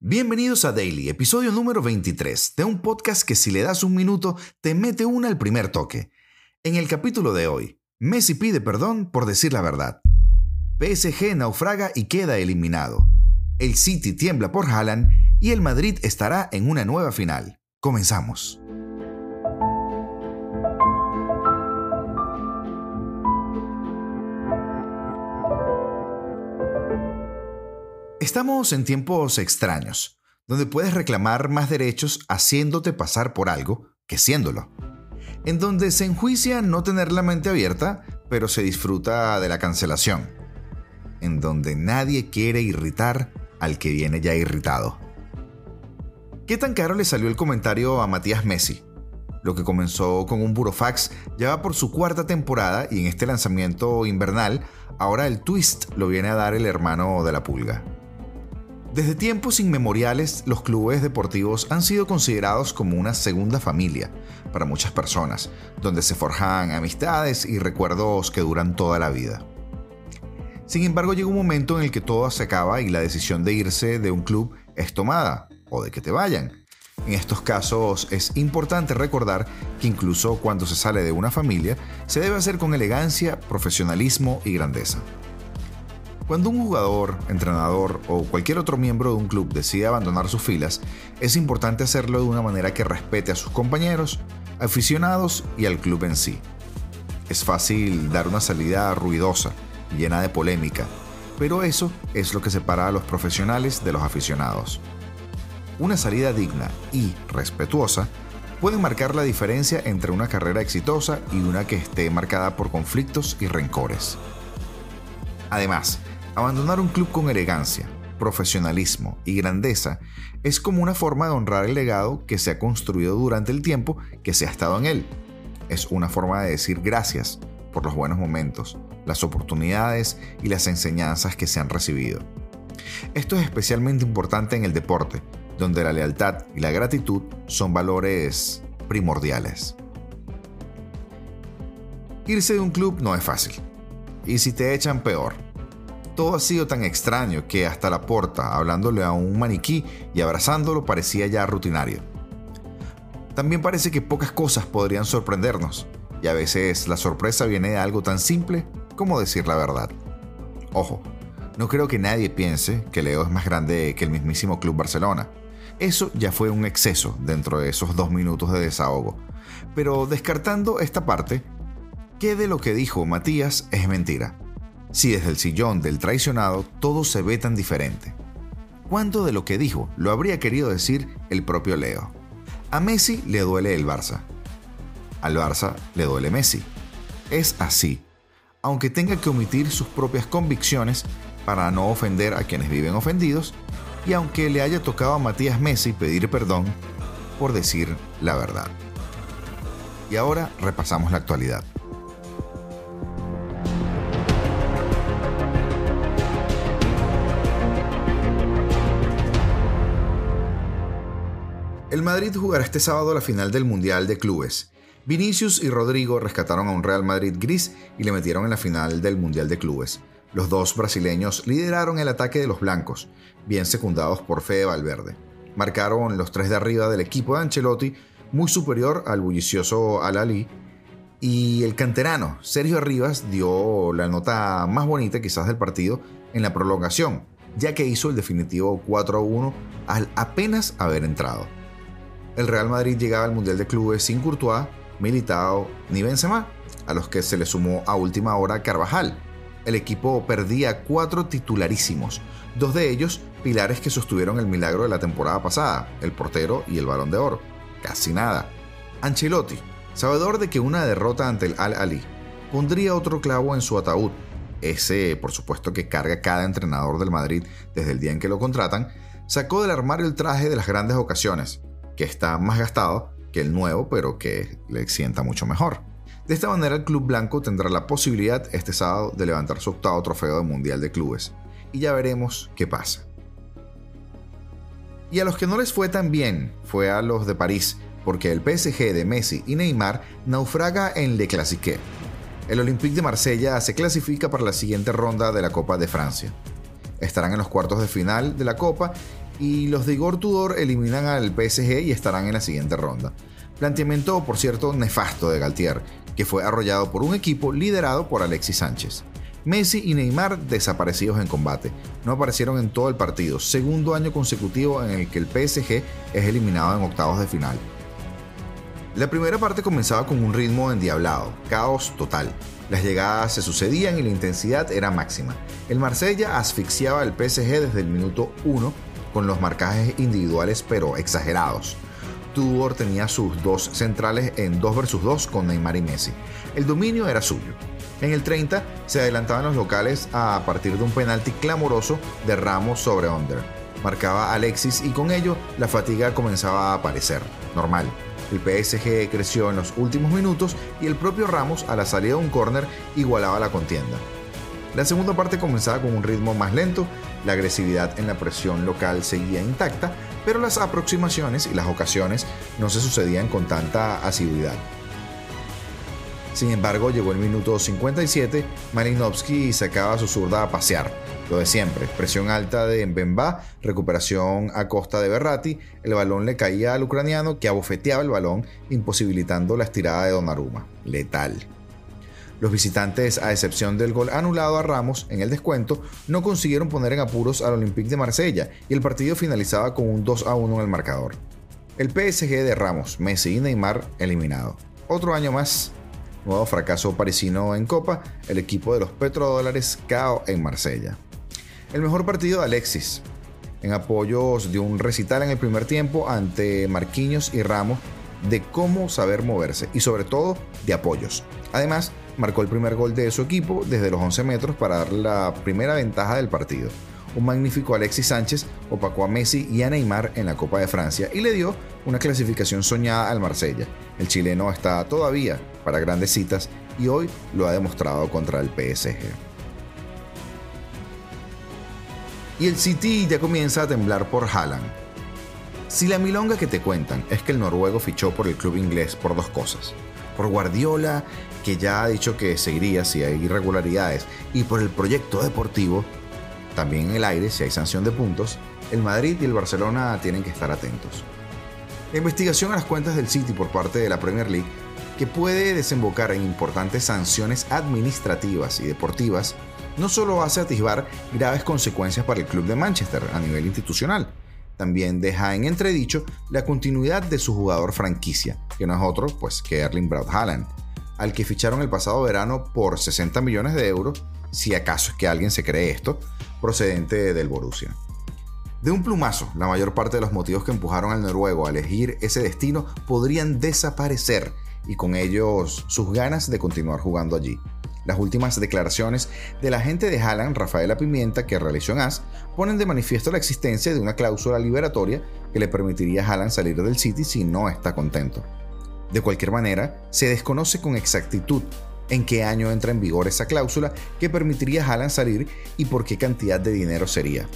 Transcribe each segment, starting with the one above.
Bienvenidos a Daily, episodio número 23, de un podcast que si le das un minuto te mete una al primer toque. En el capítulo de hoy, Messi pide perdón por decir la verdad. PSG naufraga y queda eliminado. El City tiembla por Haaland y el Madrid estará en una nueva final. Comenzamos. Estamos en tiempos extraños, donde puedes reclamar más derechos haciéndote pasar por algo que siéndolo. En donde se enjuicia no tener la mente abierta, pero se disfruta de la cancelación. En donde nadie quiere irritar al que viene ya irritado. ¿Qué tan caro le salió el comentario a Matías Messi? Lo que comenzó con un burofax ya va por su cuarta temporada y en este lanzamiento invernal, ahora el twist lo viene a dar el hermano de la pulga. Desde tiempos inmemoriales, los clubes deportivos han sido considerados como una segunda familia para muchas personas, donde se forjan amistades y recuerdos que duran toda la vida. Sin embargo, llega un momento en el que todo se acaba y la decisión de irse de un club es tomada, o de que te vayan. En estos casos es importante recordar que incluso cuando se sale de una familia, se debe hacer con elegancia, profesionalismo y grandeza. Cuando un jugador, entrenador o cualquier otro miembro de un club decide abandonar sus filas, es importante hacerlo de una manera que respete a sus compañeros, aficionados y al club en sí. Es fácil dar una salida ruidosa, llena de polémica, pero eso es lo que separa a los profesionales de los aficionados. Una salida digna y respetuosa puede marcar la diferencia entre una carrera exitosa y una que esté marcada por conflictos y rencores. Además, Abandonar un club con elegancia, profesionalismo y grandeza es como una forma de honrar el legado que se ha construido durante el tiempo que se ha estado en él. Es una forma de decir gracias por los buenos momentos, las oportunidades y las enseñanzas que se han recibido. Esto es especialmente importante en el deporte, donde la lealtad y la gratitud son valores primordiales. Irse de un club no es fácil. Y si te echan peor, todo ha sido tan extraño que hasta la porta, hablándole a un maniquí y abrazándolo, parecía ya rutinario. También parece que pocas cosas podrían sorprendernos, y a veces la sorpresa viene de algo tan simple como decir la verdad. Ojo, no creo que nadie piense que Leo es más grande que el mismísimo Club Barcelona. Eso ya fue un exceso dentro de esos dos minutos de desahogo. Pero descartando esta parte, ¿qué de lo que dijo Matías es mentira? Si desde el sillón del traicionado todo se ve tan diferente? ¿Cuánto de lo que dijo lo habría querido decir el propio Leo? A Messi le duele el Barça. Al Barça le duele Messi. Es así, aunque tenga que omitir sus propias convicciones para no ofender a quienes viven ofendidos, y aunque le haya tocado a Matías Messi pedir perdón por decir la verdad. Y ahora repasamos la actualidad. El Madrid jugará este sábado la final del Mundial de Clubes. Vinicius y Rodrigo rescataron a un Real Madrid gris y le metieron en la final del Mundial de Clubes. Los dos brasileños lideraron el ataque de los blancos, bien secundados por Fede Valverde. Marcaron los tres de arriba del equipo de Ancelotti, muy superior al bullicioso Al-Ali, y el canterano Sergio Rivas dio la nota más bonita quizás del partido en la prolongación, ya que hizo el definitivo 4-1 al apenas haber entrado el Real Madrid llegaba al Mundial de Clubes sin Courtois, Militao ni Benzema, a los que se le sumó a última hora Carvajal. El equipo perdía cuatro titularísimos, dos de ellos pilares que sostuvieron el milagro de la temporada pasada, el portero y el balón de oro. Casi nada. Ancelotti, sabedor de que una derrota ante el Al-Ali pondría otro clavo en su ataúd, ese por supuesto que carga cada entrenador del Madrid desde el día en que lo contratan, sacó del armario el traje de las grandes ocasiones, que está más gastado que el nuevo, pero que le sienta mucho mejor. De esta manera el Club Blanco tendrá la posibilidad este sábado de levantar su octavo trofeo de Mundial de Clubes. Y ya veremos qué pasa. Y a los que no les fue tan bien fue a los de París, porque el PSG de Messi y Neymar naufraga en Le Classique. El Olympique de Marsella se clasifica para la siguiente ronda de la Copa de Francia. Estarán en los cuartos de final de la Copa y los de Igor Tudor eliminan al PSG y estarán en la siguiente ronda. Planteamiento, por cierto, nefasto de Galtier, que fue arrollado por un equipo liderado por Alexis Sánchez. Messi y Neymar desaparecidos en combate. No aparecieron en todo el partido, segundo año consecutivo en el que el PSG es eliminado en octavos de final. La primera parte comenzaba con un ritmo endiablado, caos total. Las llegadas se sucedían y la intensidad era máxima. El Marsella asfixiaba al PSG desde el minuto 1 con los marcajes individuales pero exagerados. Tudor tenía sus dos centrales en 2 versus 2 con Neymar y Messi. El dominio era suyo. En el 30 se adelantaban los locales a partir de un penalti clamoroso de Ramos sobre Under. Marcaba Alexis y con ello la fatiga comenzaba a aparecer. Normal. El PSG creció en los últimos minutos y el propio Ramos a la salida de un córner igualaba la contienda. La segunda parte comenzaba con un ritmo más lento, la agresividad en la presión local seguía intacta, pero las aproximaciones y las ocasiones no se sucedían con tanta asiduidad. Sin embargo, llegó el minuto 57, Malinowski sacaba su zurda a pasear. Lo de siempre, presión alta de Mbemba, recuperación a costa de Berratti, el balón le caía al ucraniano que abofeteaba el balón, imposibilitando la estirada de Donnarumma. Letal. Los visitantes, a excepción del gol anulado a Ramos en el descuento, no consiguieron poner en apuros al Olympique de Marsella y el partido finalizaba con un 2 a 1 en el marcador. El PSG de Ramos, Messi y Neymar eliminado. Otro año más Nuevo fracaso parisino en Copa, el equipo de los petrodólares cao en Marsella. El mejor partido de Alexis, en apoyos de un recital en el primer tiempo ante Marquinhos y Ramos de cómo saber moverse y sobre todo de apoyos. Además, marcó el primer gol de su equipo desde los 11 metros para dar la primera ventaja del partido. Un magnífico Alexis Sánchez opacó a Messi y a Neymar en la Copa de Francia y le dio una clasificación soñada al Marsella. El chileno está todavía para grandes citas y hoy lo ha demostrado contra el PSG. Y el City ya comienza a temblar por Haaland. Si la milonga que te cuentan es que el noruego fichó por el club inglés por dos cosas. Por Guardiola, que ya ha dicho que seguiría si hay irregularidades, y por el proyecto deportivo, también en el aire si hay sanción de puntos, el Madrid y el Barcelona tienen que estar atentos. La investigación a las cuentas del City por parte de la Premier League que puede desembocar en importantes sanciones administrativas y deportivas, no solo hace atisbar graves consecuencias para el club de Manchester a nivel institucional, también deja en entredicho la continuidad de su jugador franquicia, que no es otro pues que Erling Braut Haaland, al que ficharon el pasado verano por 60 millones de euros, si acaso es que alguien se cree esto, procedente del Borussia. De un plumazo, la mayor parte de los motivos que empujaron al noruego a elegir ese destino podrían desaparecer y con ellos sus ganas de continuar jugando allí. Las últimas declaraciones del agente de Haaland, Rafaela Pimienta, que realizó en AS, ponen de manifiesto la existencia de una cláusula liberatoria que le permitiría a Haaland salir del City si no está contento. De cualquier manera, se desconoce con exactitud en qué año entra en vigor esa cláusula que permitiría a Haaland salir y por qué cantidad de dinero sería.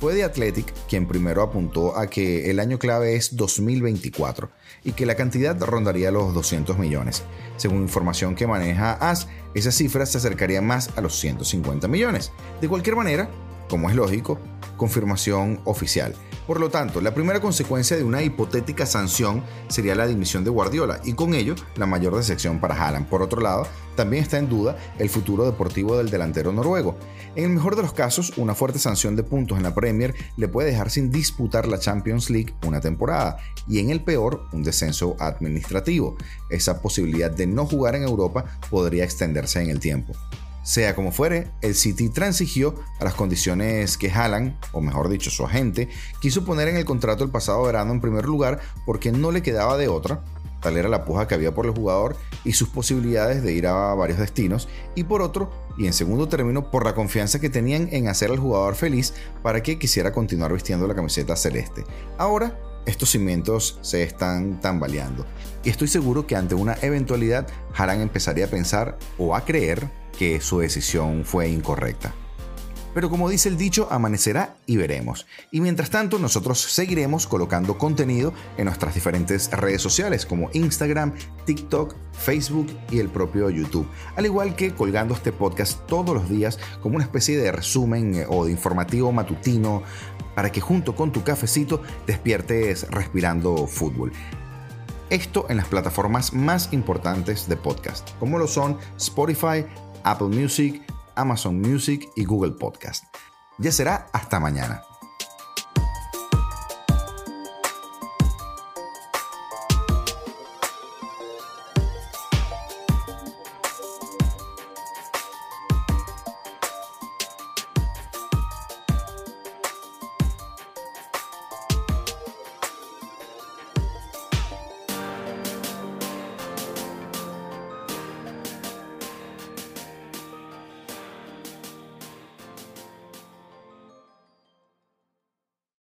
Fue The Athletic quien primero apuntó a que el año clave es 2024 y que la cantidad rondaría los 200 millones. Según información que maneja AS, esa cifra se acercaría más a los 150 millones. De cualquier manera, como es lógico, confirmación oficial. Por lo tanto, la primera consecuencia de una hipotética sanción sería la dimisión de Guardiola y con ello la mayor decepción para Haaland. Por otro lado, también está en duda el futuro deportivo del delantero noruego. En el mejor de los casos, una fuerte sanción de puntos en la Premier le puede dejar sin disputar la Champions League una temporada y en el peor, un descenso administrativo. Esa posibilidad de no jugar en Europa podría extenderse en el tiempo. Sea como fuere, el City transigió a las condiciones que Haaland, o mejor dicho su agente, quiso poner en el contrato el pasado verano en primer lugar porque no le quedaba de otra, tal era la puja que había por el jugador y sus posibilidades de ir a varios destinos, y por otro, y en segundo término, por la confianza que tenían en hacer al jugador feliz para que quisiera continuar vistiendo la camiseta celeste. Ahora, estos cimientos se están tambaleando, y estoy seguro que ante una eventualidad, Haaland empezaría a pensar o a creer que su decisión fue incorrecta. Pero como dice el dicho, amanecerá y veremos. Y mientras tanto, nosotros seguiremos colocando contenido en nuestras diferentes redes sociales como Instagram, TikTok, Facebook y el propio YouTube. Al igual que colgando este podcast todos los días como una especie de resumen eh, o de informativo matutino para que junto con tu cafecito despiertes respirando fútbol. Esto en las plataformas más importantes de podcast, como lo son Spotify, Apple Music, Amazon Music y Google Podcast. Ya será hasta mañana.